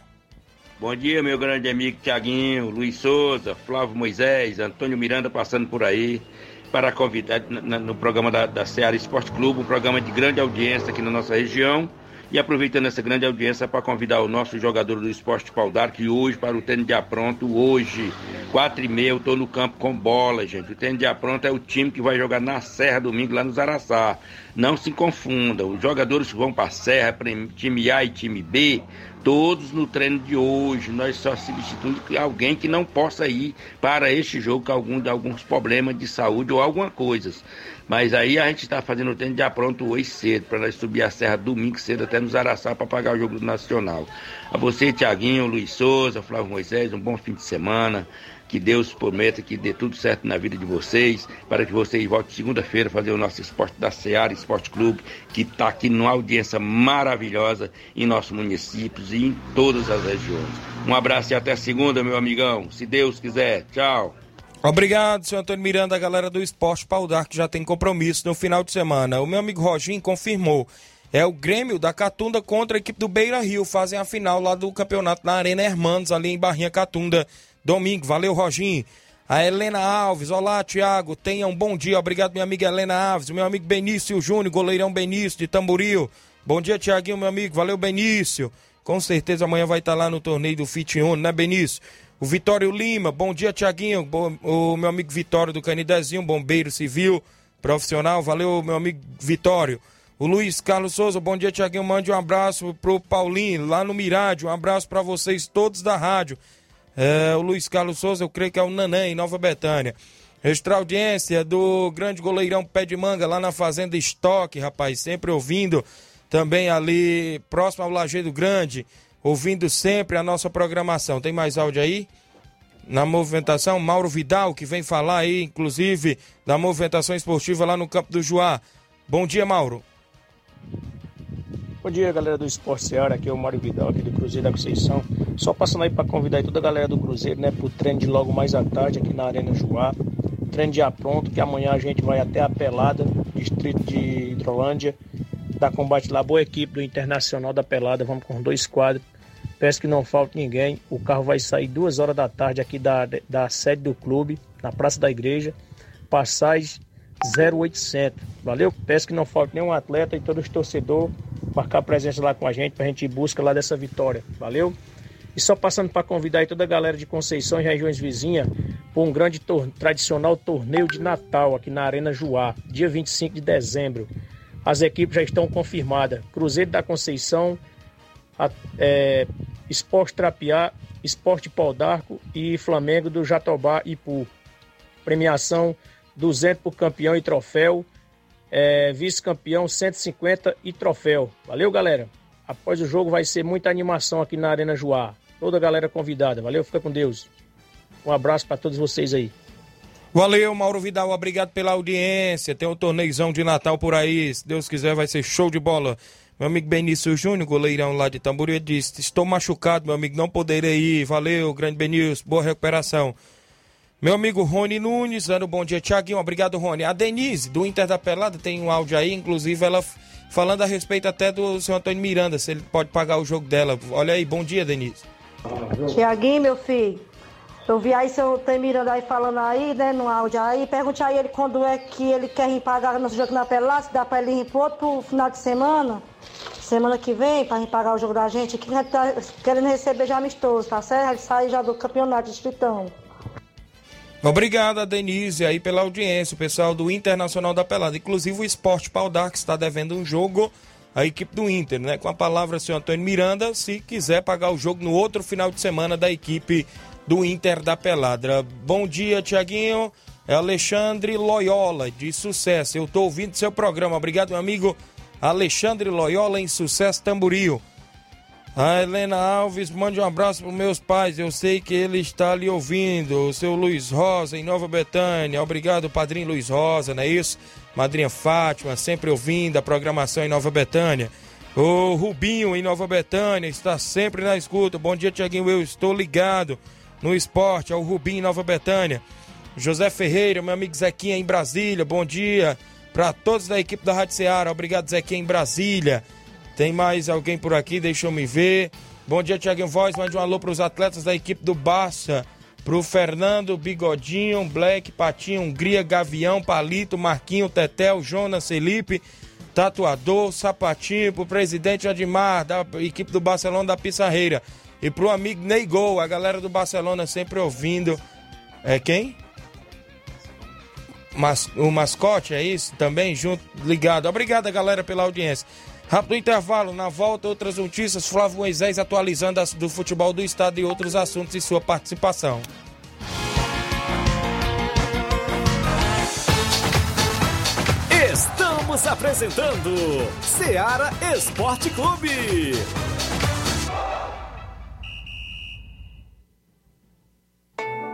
Bom dia, meu grande amigo Tiaguinho, Luiz Souza, Flávio Moisés, Antônio Miranda passando por aí para convidar no programa da, da Ceará Esporte Clube, um programa de grande audiência aqui na nossa região. E aproveitando essa grande audiência para convidar o nosso jogador do esporte Pau que hoje para o treino de apronto, hoje, quatro e meia, eu estou no campo com bola, gente. O treino de apronto é o time que vai jogar na Serra domingo lá no Zaraçá. Não se confunda, os jogadores que vão para a Serra, time A e time B, todos no treino de hoje. Nós só substituímos alguém que não possa ir para este jogo com algum, alguns problemas de saúde ou alguma coisa. Mas aí a gente está fazendo o treino de apronto hoje cedo, para nós subir a serra domingo cedo até nos Araçá para pagar o jogo do Nacional. A você, Tiaguinho, Luiz Souza, Flávio Moisés, um bom fim de semana. Que Deus prometa que dê tudo certo na vida de vocês, para que vocês voltem segunda-feira fazer o nosso esporte da Seara Esporte Clube, que está aqui numa audiência maravilhosa em nossos municípios e em todas as regiões. Um abraço e até segunda, meu amigão. Se Deus quiser. Tchau.
Obrigado, senhor Antônio Miranda, a galera do Esporte Paudar, que já tem compromisso no final de semana. O meu amigo Roginho confirmou. É o Grêmio da Catunda contra a equipe do Beira Rio. Fazem a final lá do campeonato na Arena Hermanos, ali em Barrinha Catunda. Domingo. Valeu, Roginho. A Helena Alves, olá Tiago, tenha um bom dia, obrigado minha amiga Helena Alves, meu amigo Benício Júnior, goleirão Benício de Tamboril, bom dia Tiaguinho, meu amigo, valeu Benício, com certeza amanhã vai estar lá no torneio do Fit Uno, né Benício? O Vitório Lima, bom dia, Tiaguinho. O meu amigo Vitório do Canidezinho, bombeiro civil, profissional. Valeu, meu amigo Vitório. O Luiz Carlos Souza, bom dia, Tiaguinho. Mande um abraço pro Paulinho, lá no Mirade. Um abraço para vocês todos da rádio. É, o Luiz Carlos Souza, eu creio que é o Nanã, em Nova Betânia. Extra audiência do grande goleirão Pé de Manga, lá na Fazenda Estoque, rapaz. Sempre ouvindo. Também ali, próximo ao Lajeado Grande ouvindo sempre a nossa programação. Tem mais áudio aí? Na movimentação, Mauro Vidal, que vem falar aí, inclusive, da movimentação esportiva lá no Campo do Juá. Bom dia, Mauro.
Bom dia, galera do Esporte Seara. Aqui é o Mário Vidal, aqui do Cruzeiro da Conceição. Só passando aí para convidar toda a galera do Cruzeiro, né, pro treino de logo mais à tarde aqui na Arena Juá. Treino já pronto, que amanhã a gente vai até a Pelada, distrito de Hidrolândia, dar combate lá. Boa equipe do Internacional da Pelada. Vamos com dois quadros Peço que não falte ninguém. O carro vai sair duas horas da tarde aqui da, da sede do clube, na Praça da Igreja. Passagem 0800. Valeu? Peço que não falte nenhum atleta e todos os torcedores marcar presença lá com a gente para a gente ir busca lá dessa vitória. Valeu? E só passando para convidar toda a galera de Conceição e regiões vizinhas para um grande tor tradicional torneio de Natal aqui na Arena Juá, dia 25 de dezembro. As equipes já estão confirmadas. Cruzeiro da Conceição, é, Esporte Trapiá, Esporte Pau d'Arco e Flamengo do Jatobá e Ipu. Premiação 200 por campeão e troféu, é, vice-campeão 150 e troféu. Valeu, galera. Após o jogo vai ser muita animação aqui na Arena Joá. Toda a galera convidada. Valeu, fica com Deus. Um abraço para todos vocês aí.
Valeu, Mauro Vidal. Obrigado pela audiência. Tem um torneizão de Natal por aí. Se Deus quiser, vai ser show de bola. Meu amigo Benício Júnior, goleirão lá de Tamboril, disse: Estou machucado, meu amigo, não poderei ir. Valeu, grande Benício, boa recuperação. Meu amigo Rony Nunes, dando bom dia, Tiaguinho. Obrigado, Rony. A Denise, do Inter da Pelada, tem um áudio aí, inclusive ela falando a respeito até do seu Antônio Miranda, se ele pode pagar o jogo dela. Olha aí, bom dia, Denise.
Tiaguinho, meu filho. Eu vi aí seu Antônio Miranda aí falando aí, né, no áudio aí. Pergunte a ele quando é que ele quer ir pagar nosso jogo na Pelada, se dá pra ele ir pro outro final de semana semana que vem, para gente pagar o jogo da gente, que a gente tá querendo receber já amistoso, tá certo? Ele sai já do campeonato distritão.
Obrigado, Denise, aí pela audiência, o pessoal do Internacional da Pelada. Inclusive o Esporte Pau que está devendo um jogo à equipe do Inter, né? Com a palavra, senhor Antônio Miranda, se quiser pagar o jogo no outro final de semana da equipe do Inter da Pelada. Bom dia, Tiaguinho. É Alexandre Loyola, de sucesso. Eu estou ouvindo seu programa. Obrigado, meu amigo Alexandre Loyola em Sucesso Tamboril. A Helena Alves, mande um abraço para meus pais. Eu sei que ele está ali ouvindo. O seu Luiz Rosa em Nova Betânia. Obrigado, padrinho Luiz Rosa, não é isso? Madrinha Fátima, sempre ouvindo a programação em Nova Betânia. O Rubinho em Nova Betânia está sempre na escuta. Bom dia, Tiaguinho. Eu estou ligado. no esporte, ao Rubim Nova Betânia. José Ferreira, meu amigo Zequinha em Brasília, bom dia. Para todos da equipe da Rádio Ceará, obrigado Zequinha em Brasília. Tem mais alguém por aqui, deixa eu me ver. Bom dia, Tiaguinho Voz, mande um alô para os atletas da equipe do Barça. Pro Fernando, Bigodinho, Black, Patinho, Hungria, Gavião, Palito, Marquinho, Tetel, Jonas, Felipe, Tatuador, Sapatinho, pro presidente Admar, da equipe do Barcelona da Pissarreira. E pro amigo Neigol, a galera do Barcelona sempre ouvindo. É quem? Mas, o mascote, é isso? Também junto, ligado. Obrigado, galera, pela audiência. Rápido intervalo, na volta, outras notícias. Flávio Moisés atualizando as do futebol do estado e outros assuntos e sua participação.
Estamos apresentando Seara Esporte Clube.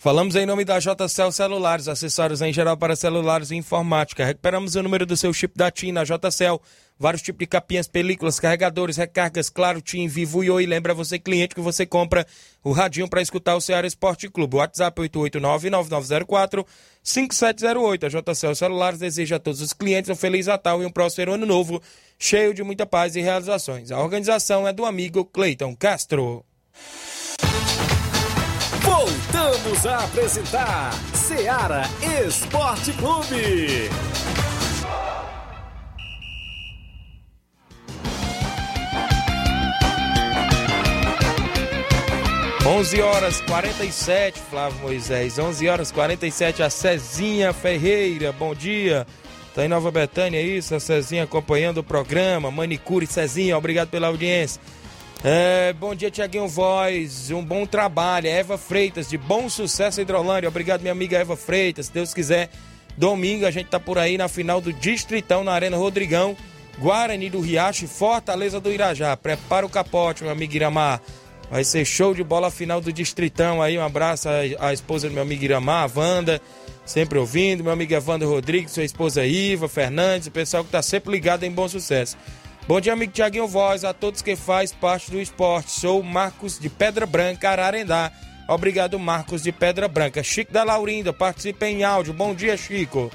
Falamos em nome da JCL Celulares, acessórios em geral para celulares e informática. Recuperamos o número do seu chip da TIM na JCL. Vários tipos de capinhas, películas, carregadores, recargas, claro, TIM, Vivo e Oi. Lembra você, cliente, que você compra o radinho para escutar o Ceará Esporte Clube. WhatsApp 889-9904-5708. A JCL Celulares deseja a todos os clientes um Feliz Natal e um próspero Ano Novo, cheio de muita paz e realizações. A organização é do amigo Cleiton Castro.
Voltamos a apresentar Seara Esporte Clube.
11 horas 47, Flávio Moisés. 11 horas 47, a Cezinha Ferreira, bom dia. Tá em Nova Betânia, é isso? A Cezinha acompanhando o programa. Manicure Cezinha, obrigado pela audiência. É, bom dia, Tiaguinho Voz. Um bom trabalho. Eva Freitas, de bom sucesso, Hidrolândia. Obrigado, minha amiga Eva Freitas. Se Deus quiser, domingo a gente tá por aí na final do Distritão, na Arena Rodrigão. Guarani do Riacho e Fortaleza do Irajá. Prepara o capote, meu amigo Iramar. Vai ser show de bola final do Distritão aí. Um abraço à, à esposa do meu amigo Iramar, a Wanda, sempre ouvindo. Meu amigo Evandro Rodrigues, sua esposa Iva, Fernandes, o pessoal que tá sempre ligado em bom sucesso. Bom dia, amigo Tiaguinho Voz, a todos que faz parte do esporte. Sou Marcos de Pedra Branca, Ararendá. Obrigado, Marcos de Pedra Branca. Chico da Laurinda, participa em áudio. Bom dia, Chico.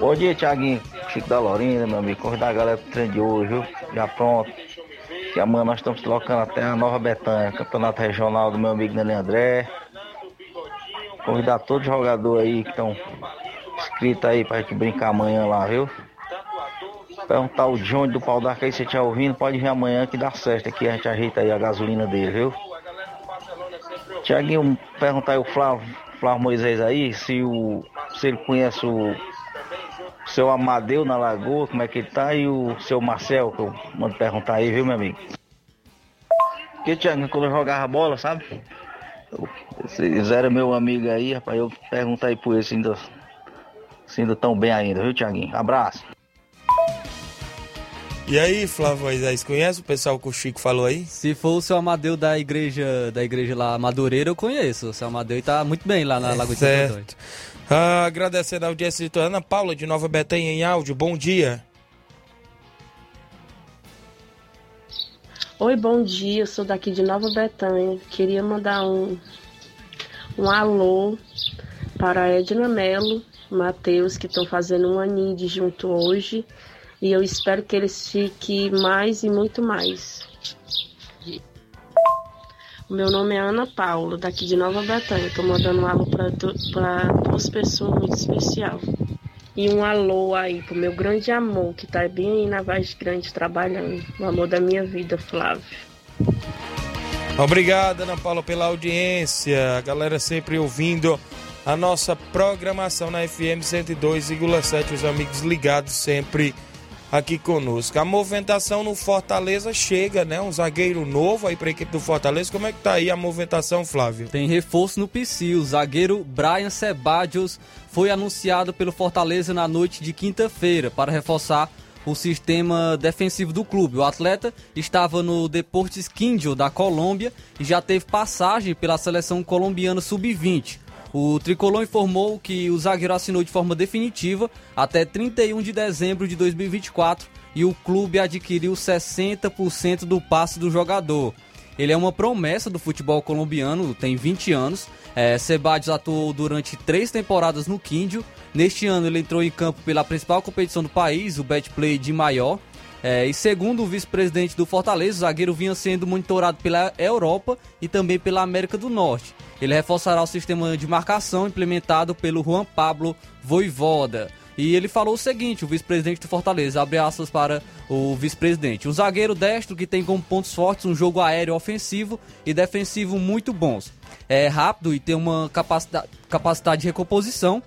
Bom dia, Tiaguinho. Chico da Laurinda, meu amigo. Convidar a galera pro treino de hoje, viu? Já pronto. Que amanhã nós estamos colocando até a Nova Betânia, campeonato regional do meu amigo Nelly André. Convidar todos os jogadores aí que estão inscritos aí pra gente brincar amanhã lá, viu? Perguntar o Johnny do Pau d'Arca aí, se estiver ouvindo, pode vir amanhã que dá certo aqui, a gente ajeita aí a gasolina dele, viu? Tiaguinho, perguntar aí o Flávio, Flávio Moisés aí, se, o, se ele conhece o seu Amadeu na Lagoa, como é que ele tá, e o seu Marcel, que eu mando perguntar aí, viu, meu amigo? Porque, Tiaguinho, quando eu jogava bola, sabe? Eles eram meu amigo aí, rapaz, eu perguntar aí por eles ainda, se ainda tão bem ainda, viu, Tiaguinho? Abraço.
E aí, Flávio Moisés, conhece o pessoal que o Chico falou aí?
Se for o seu Amadeu da igreja, da igreja lá, Madureira, eu conheço. O seu Amadeu tá muito bem lá na
É
Lagoa de
certo. Ah, agradecendo a audiência de Ana Paula de Nova Betânia em áudio. Bom dia.
Oi, bom dia. Eu sou daqui de Nova Bretanha. Queria mandar um, um alô para a Edna Mello, Matheus, que estão fazendo um aninho de junto hoje. E eu espero que eles fiquem mais e muito mais. O meu nome é Ana Paula, daqui de Nova Bretanha. Estou mandando um alô para duas pessoas muito especial. E um alô aí pro meu grande amor, que tá bem aí na Vaz Grande trabalhando. O amor da minha vida, Flávio.
Obrigado, Ana Paula, pela audiência. A galera sempre ouvindo a nossa programação na FM 102,7. Os amigos ligados sempre aqui conosco. A movimentação no Fortaleza chega, né? Um zagueiro novo aí para a equipe do Fortaleza. Como é que tá aí a movimentação, Flávio?
Tem reforço no PC. O zagueiro Brian Sebadios foi anunciado pelo Fortaleza na noite de quinta-feira para reforçar o sistema defensivo do clube. O atleta estava no Deportes Quindio da Colômbia e já teve passagem pela seleção colombiana sub-20. O tricolor informou que o zagueiro assinou de forma definitiva até 31 de dezembro de 2024 e o clube adquiriu 60% do passe do jogador. Ele é uma promessa do futebol colombiano, tem 20 anos. É, atuou durante três temporadas no Quíndio. Neste ano ele entrou em campo pela principal competição do país, o Betplay de Maior. É, e segundo o vice-presidente do Fortaleza, o zagueiro vinha sendo monitorado pela Europa e também pela América do Norte. Ele reforçará o sistema de marcação implementado pelo Juan Pablo Voivoda. E ele falou o seguinte, o vice-presidente do Fortaleza, abre aspas para o vice-presidente. Um zagueiro destro que tem como pontos fortes um jogo aéreo ofensivo e defensivo muito bons. É rápido e tem uma capacidade, capacidade de recomposição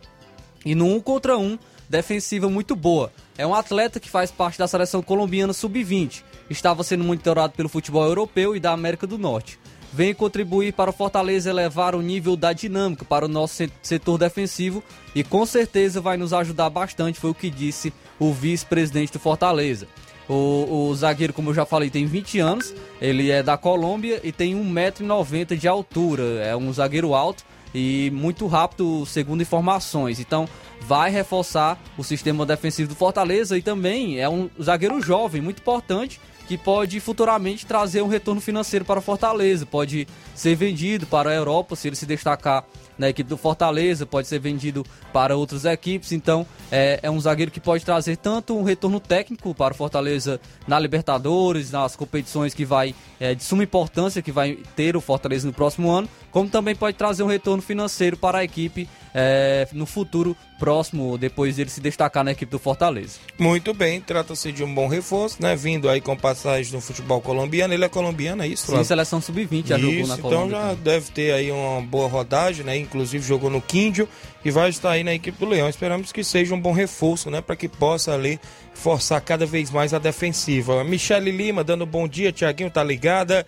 e no um contra um defensiva muito boa. É um atleta que faz parte da seleção colombiana sub-20. Estava sendo monitorado pelo futebol europeu e da América do Norte vem contribuir para o Fortaleza elevar o nível da dinâmica para o nosso setor defensivo e com certeza vai nos ajudar bastante, foi o que disse o vice-presidente do Fortaleza. O, o, zagueiro, como eu já falei, tem 20 anos, ele é da Colômbia e tem 1,90m de altura, é um zagueiro alto e muito rápido, segundo informações. Então, vai reforçar o sistema defensivo do Fortaleza e também é um zagueiro jovem, muito importante que pode futuramente trazer um retorno financeiro para o Fortaleza, pode ser vendido para a Europa se ele se destacar na equipe do Fortaleza, pode ser vendido para outras equipes. Então, é, é, um zagueiro que pode trazer tanto um retorno técnico para o Fortaleza na Libertadores, nas competições que vai é, de suma importância que vai ter o Fortaleza no próximo ano, como também pode trazer um retorno financeiro para a equipe é, no futuro próximo, depois dele se destacar na equipe do Fortaleza.
Muito bem, trata-se de um bom reforço, né? Vindo aí com passagem no futebol colombiano. Ele é colombiano, é isso?
Sim, seleção sub-20 já jogou na
Colômbia. Então já também. deve ter aí uma boa rodagem, né? Inclusive jogou no Quíndio e vai estar aí na equipe do Leão. Esperamos que seja um bom reforço, né? Para que possa ali forçar cada vez mais a defensiva. Michele Lima dando bom dia, Tiaguinho tá ligada.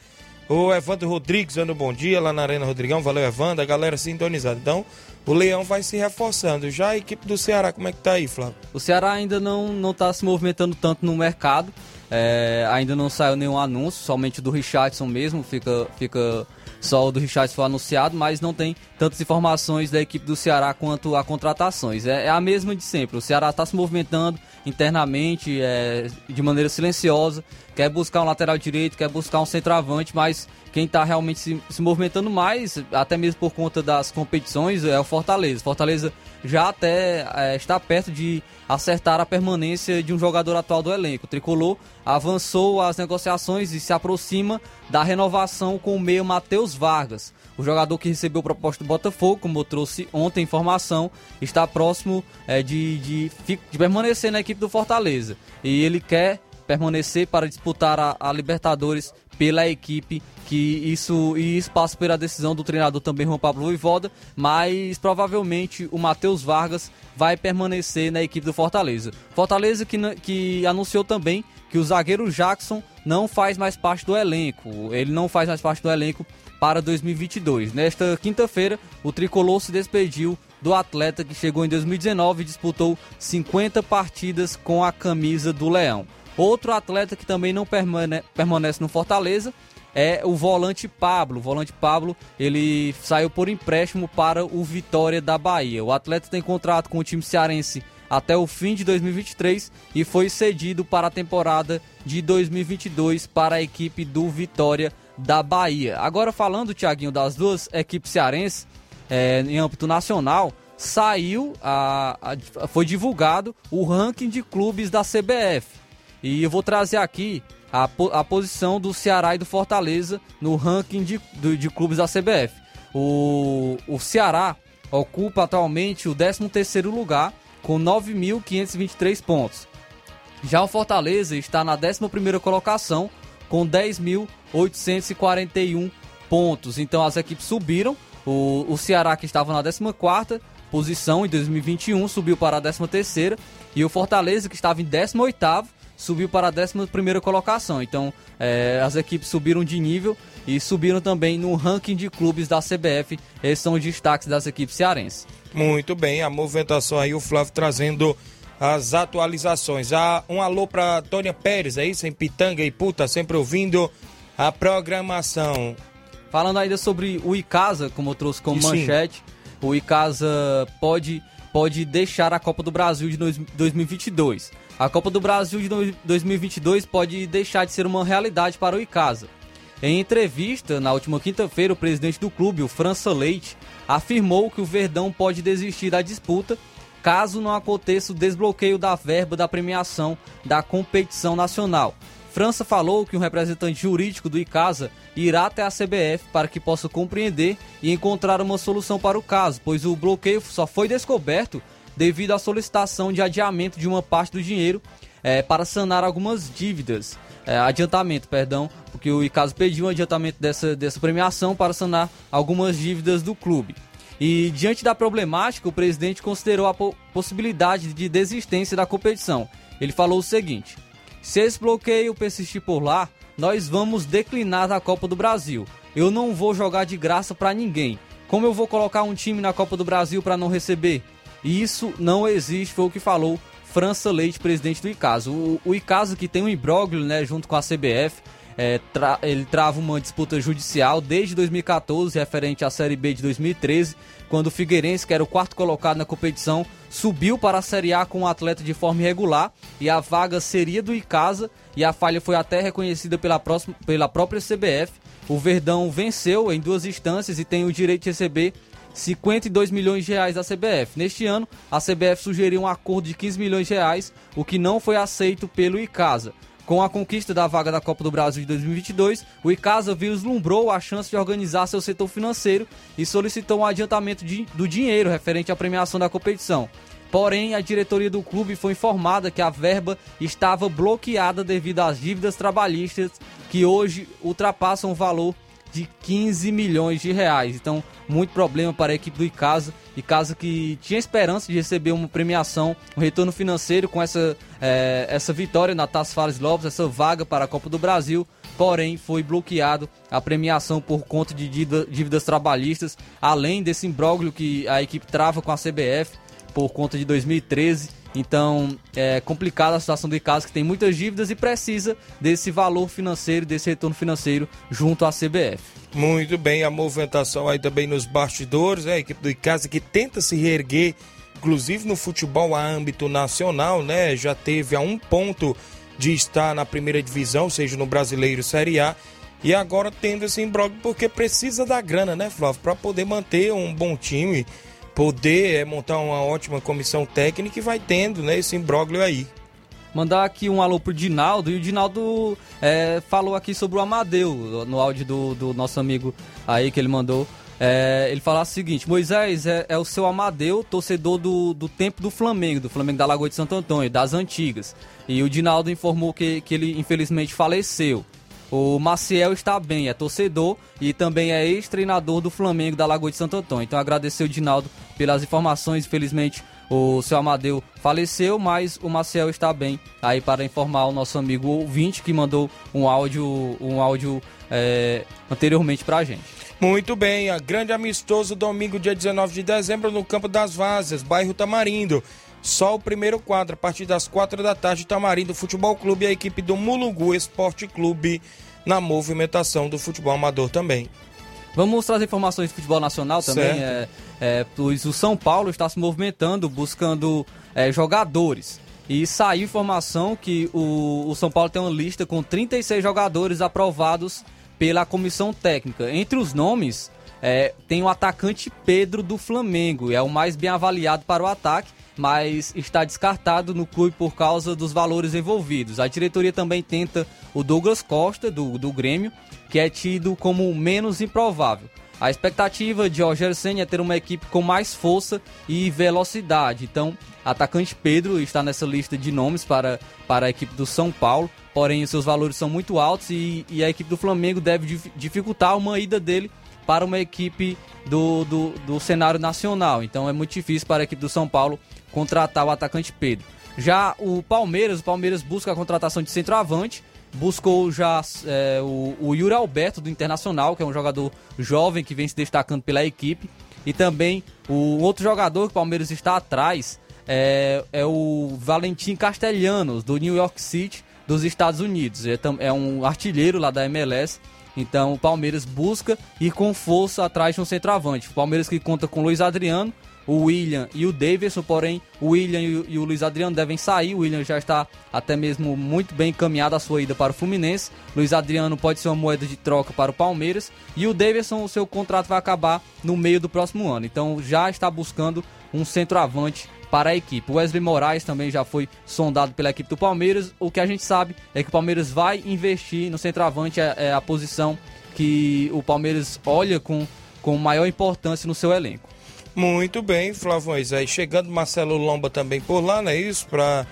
O Evandro Rodrigues dando bom dia lá na Arena Rodrigão. Valeu, Evandro. A galera sintonizada. Então, o Leão vai se reforçando. Já a equipe do Ceará, como é que tá aí, Flávio?
O Ceará ainda não, não tá se movimentando tanto no mercado. É, ainda não saiu nenhum anúncio, somente do Richardson mesmo. Fica, fica só o do Richardson foi anunciado, mas não tem tantas informações da equipe do Ceará quanto a contratações. É, é a mesma de sempre. O Ceará está se movimentando internamente, é, de maneira silenciosa, quer buscar um lateral direito, quer buscar um centroavante, mas quem está realmente se, se, movimentando mais, até mesmo por conta das competições, é o Fortaleza. Fortaleza já até é, está perto de acertar a permanência de um jogador atual do elenco. O Tricolor avançou as negociações e se aproxima da renovação com o meio Matheus Vargas. O jogador que recebeu proposta do Botafogo, como eu trouxe ontem informação, está próximo é, de, de, de permanecer na equipe do Fortaleza. E ele quer permanecer para disputar a, a Libertadores pela equipe que isso e passa pela decisão do treinador também Juan Pablo Voivoda, mas provavelmente o Matheus Vargas vai permanecer na equipe do Fortaleza. Fortaleza que, que anunciou também que o zagueiro Jackson não faz mais parte do elenco. Ele não faz mais parte do elenco para 2022. Nesta quinta-feira, o tricolor se despediu do atleta que chegou em 2019 e disputou 50 partidas com a camisa do Leão. Outro atleta que também não permane permanece no Fortaleza é o volante Pablo. O volante Pablo, ele saiu por empréstimo para o Vitória da Bahia. O atleta tem contrato com o time cearense até o fim de 2023 e foi cedido para a temporada de 2022 para a equipe do Vitória da Bahia. Agora falando, Tiaguinho, das duas equipes cearenses é, em âmbito nacional, saiu, a, a, foi divulgado o ranking de clubes da CBF. E eu vou trazer aqui a, a posição do Ceará e do Fortaleza no ranking de, de, clubes da CBF. O, o Ceará ocupa atualmente o 13º lugar com 9.523 pontos. Já o Fortaleza está na 11ª colocação com 10.841 pontos. Então as equipes subiram. O, o Ceará que estava na 14ª posição em 2021 subiu para a 13ª e o Fortaleza que estava em 18º subiu para a 11ª colocação. Então é, as equipes subiram de nível e subiram também no ranking de clubes da CBF. Esses são os destaques das equipes cearenses.
Muito bem, a movimentação aí, o Flávio trazendo as atualizações. Ah, um alô para Tônia Pérez, é isso? Em Pitanga e Puta, sempre ouvindo a programação.
Falando ainda sobre o Icasa, como eu trouxe como manchete, o Icasa pode, pode deixar a Copa do Brasil de 2022. A Copa do Brasil de 2022 pode deixar de ser uma realidade para o Icasa. Em entrevista, na última quinta-feira, o presidente do clube, o França Leite, afirmou que o Verdão pode desistir da disputa caso não aconteça o desbloqueio da verba da premiação da competição nacional. França falou que um representante jurídico do ICASA irá até a CBF para que possa compreender e encontrar uma solução para o caso, pois o bloqueio só foi descoberto devido à solicitação de adiamento de uma parte do dinheiro é, para sanar algumas dívidas. É, adiantamento, perdão, porque o ICASA pediu um adiantamento dessa, dessa premiação para sanar algumas dívidas do clube. E diante da problemática, o presidente considerou a po possibilidade de desistência da competição. Ele falou o seguinte: se esse bloqueio persistir por lá, nós vamos declinar da Copa do Brasil. Eu não vou jogar de graça para ninguém. Como eu vou colocar um time na Copa do Brasil para não receber? Isso não existe, foi o que falou França Leite, presidente do ICASO. O, o ICASO que tem um imbróglio né, junto com a CBF, é, tra ele trava uma disputa judicial desde 2014, referente à Série B de 2013, quando o Figueirense, que era o quarto colocado na competição, subiu para a Série A com o um atleta de forma irregular e a vaga seria do Icasa e a falha foi até reconhecida pela, próxima, pela própria CBF. O Verdão venceu em duas instâncias e tem o direito de receber 52 milhões de reais da CBF. Neste ano, a CBF sugeriu um acordo de 15 milhões de reais, o que não foi aceito pelo Icasa. Com a conquista da vaga da Copa do Brasil de 2022, o Icasa vislumbrou a chance de organizar seu setor financeiro e solicitou um adiantamento de, do dinheiro referente à premiação da competição. Porém, a diretoria do clube foi informada que a verba estava bloqueada devido às dívidas trabalhistas que hoje ultrapassam o valor de 15 milhões de reais. Então, muito problema para a equipe do Icasa. Icasa que tinha esperança de receber uma premiação, um retorno financeiro com essa, é, essa vitória na Taça Fares Lopes, essa vaga para a Copa do Brasil. Porém, foi bloqueado a premiação por conta de dívidas trabalhistas, além desse imbróglio que a equipe trava com a CBF por conta de 2013 então é complicada a situação do Icasa que tem muitas dívidas e precisa desse valor financeiro, desse retorno financeiro junto à CBF.
Muito bem, a movimentação aí também nos bastidores, né? a equipe do Icasa que tenta se reerguer, inclusive no futebol a âmbito nacional, né? Já teve a um ponto de estar na primeira divisão, seja no Brasileiro Série A, e agora tendo esse imbróglio porque precisa da grana, né, Flávio, para poder manter um bom time poder é, montar uma ótima comissão técnica e vai tendo né, esse imbróglio aí.
Mandar aqui um alô pro Dinaldo, e o Dinaldo é, falou aqui sobre o Amadeu, no áudio do, do nosso amigo aí que ele mandou. É, ele fala o seguinte: Moisés é, é, o seu Amadeu, torcedor do, do tempo do Flamengo, do Flamengo da Lagoa de Santo Antônio, das antigas. E o Dinaldo informou que, que ele infelizmente faleceu. O Maciel está bem, é torcedor e também é ex-treinador do Flamengo da Lagoa de Santo Antônio. Então agradecer o Dinaldo pelas informações. Infelizmente o seu Amadeu faleceu, mas o Maciel está bem. Aí para informar o nosso amigo ouvinte que mandou um áudio, um áudio é, anteriormente para a gente.
Muito bem, a grande amistoso domingo, dia 19 de dezembro, no Campo das Vazas, bairro Tamarindo. Só o primeiro quadro, a partir das quatro da tarde, Tamarindo Futebol Clube e a equipe do Mulugu Esporte Clube na movimentação do futebol amador também.
Vamos trazer informações de futebol nacional também. É, é, pois o São Paulo está se movimentando, buscando é, jogadores. E saiu informação que o, o São Paulo tem uma lista com 36 jogadores aprovados pela comissão técnica. Entre os nomes, é, tem o atacante Pedro do Flamengo, é o mais bem avaliado para o ataque, mas está descartado no clube por causa dos valores envolvidos. A diretoria também tenta o Douglas Costa, do, do Grêmio, que é tido como menos improvável. A expectativa de Roger Senna é ter uma equipe com mais força e velocidade. Então, atacante Pedro está nessa lista de nomes para, para a equipe do São Paulo. Porém, os seus valores são muito altos e, e a equipe do Flamengo deve dificultar uma ida dele para uma equipe do, do, do cenário nacional. Então, é muito difícil para a equipe do São Paulo contratar o atacante Pedro. Já o Palmeiras, o Palmeiras busca a contratação de centroavante buscou já é, o, o Yuri Alberto do Internacional, que é um jogador jovem que vem se destacando pela equipe. E também o outro jogador que o Palmeiras está atrás é, é o Valentim Castelhanos, do New York City, dos Estados Unidos. É, é um artilheiro lá da MLS. Então o Palmeiras busca ir com força atrás de um centroavante. O Palmeiras que conta com Luiz Adriano, o William e o Davidson, porém o William e o, Luiz Adriano devem sair. O William já está até mesmo muito bem encaminhado a sua ida para o Fluminense. Luiz Adriano pode ser uma moeda de troca para o Palmeiras. E o Davidson, o seu contrato vai acabar no meio do próximo ano. Então já está buscando um centroavante para a equipe. O Wesley Moraes também já foi sondado pela equipe do Palmeiras. O que a gente sabe é que o Palmeiras vai investir no centroavante, é, é a posição que o Palmeiras olha com, com maior importância no seu elenco.
Muito bem, Flávio Moisés. Chegando Marcelo Lomba também por lá, não é isso? Para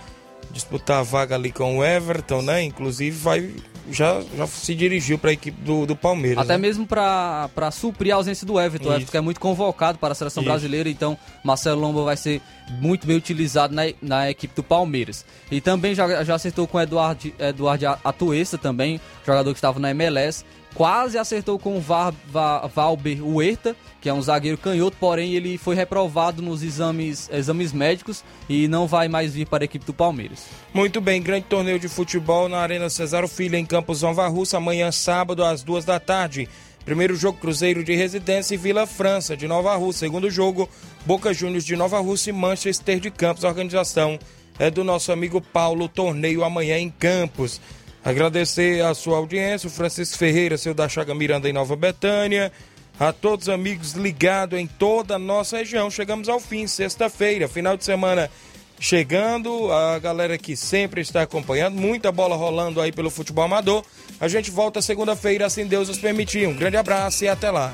disputar a vaga ali com o Everton, né? Inclusive vai já, já se dirigiu para a equipe do, do Palmeiras.
Até né? mesmo para suprir a ausência do Everton. Isso. O Everton é muito convocado para a seleção Isso. brasileira, então Marcelo Lomba vai ser muito bem utilizado na, na equipe do Palmeiras. E também já, já acertou com o Eduardo, Eduardo Atuesta também, jogador que estava na MLS quase acertou com o Var, Var, Valber Huerta, que é um zagueiro canhoto, porém ele foi reprovado nos exames, exames médicos e não vai mais vir para a equipe do Palmeiras.
Muito bem, grande torneio de futebol na Arena Cesaro Filho, em Campos Nova Russa, amanhã sábado às duas da tarde. Primeiro jogo Cruzeiro de Residência e Vila França de Nova Rússia. Segundo jogo Boca Juniors de Nova Rússia e Manchester de Campos. A organização é do nosso amigo Paulo. Torneio amanhã em Campos. Agradecer a sua audiência, o Francisco Ferreira, seu da Chaga Miranda em Nova Betânia, a todos os amigos ligados em toda a nossa região. Chegamos ao fim, sexta-feira, final de semana chegando, a galera que sempre está acompanhando, muita bola rolando aí pelo futebol amador. A gente volta segunda-feira, assim Deus nos permitir. Um grande abraço e até lá.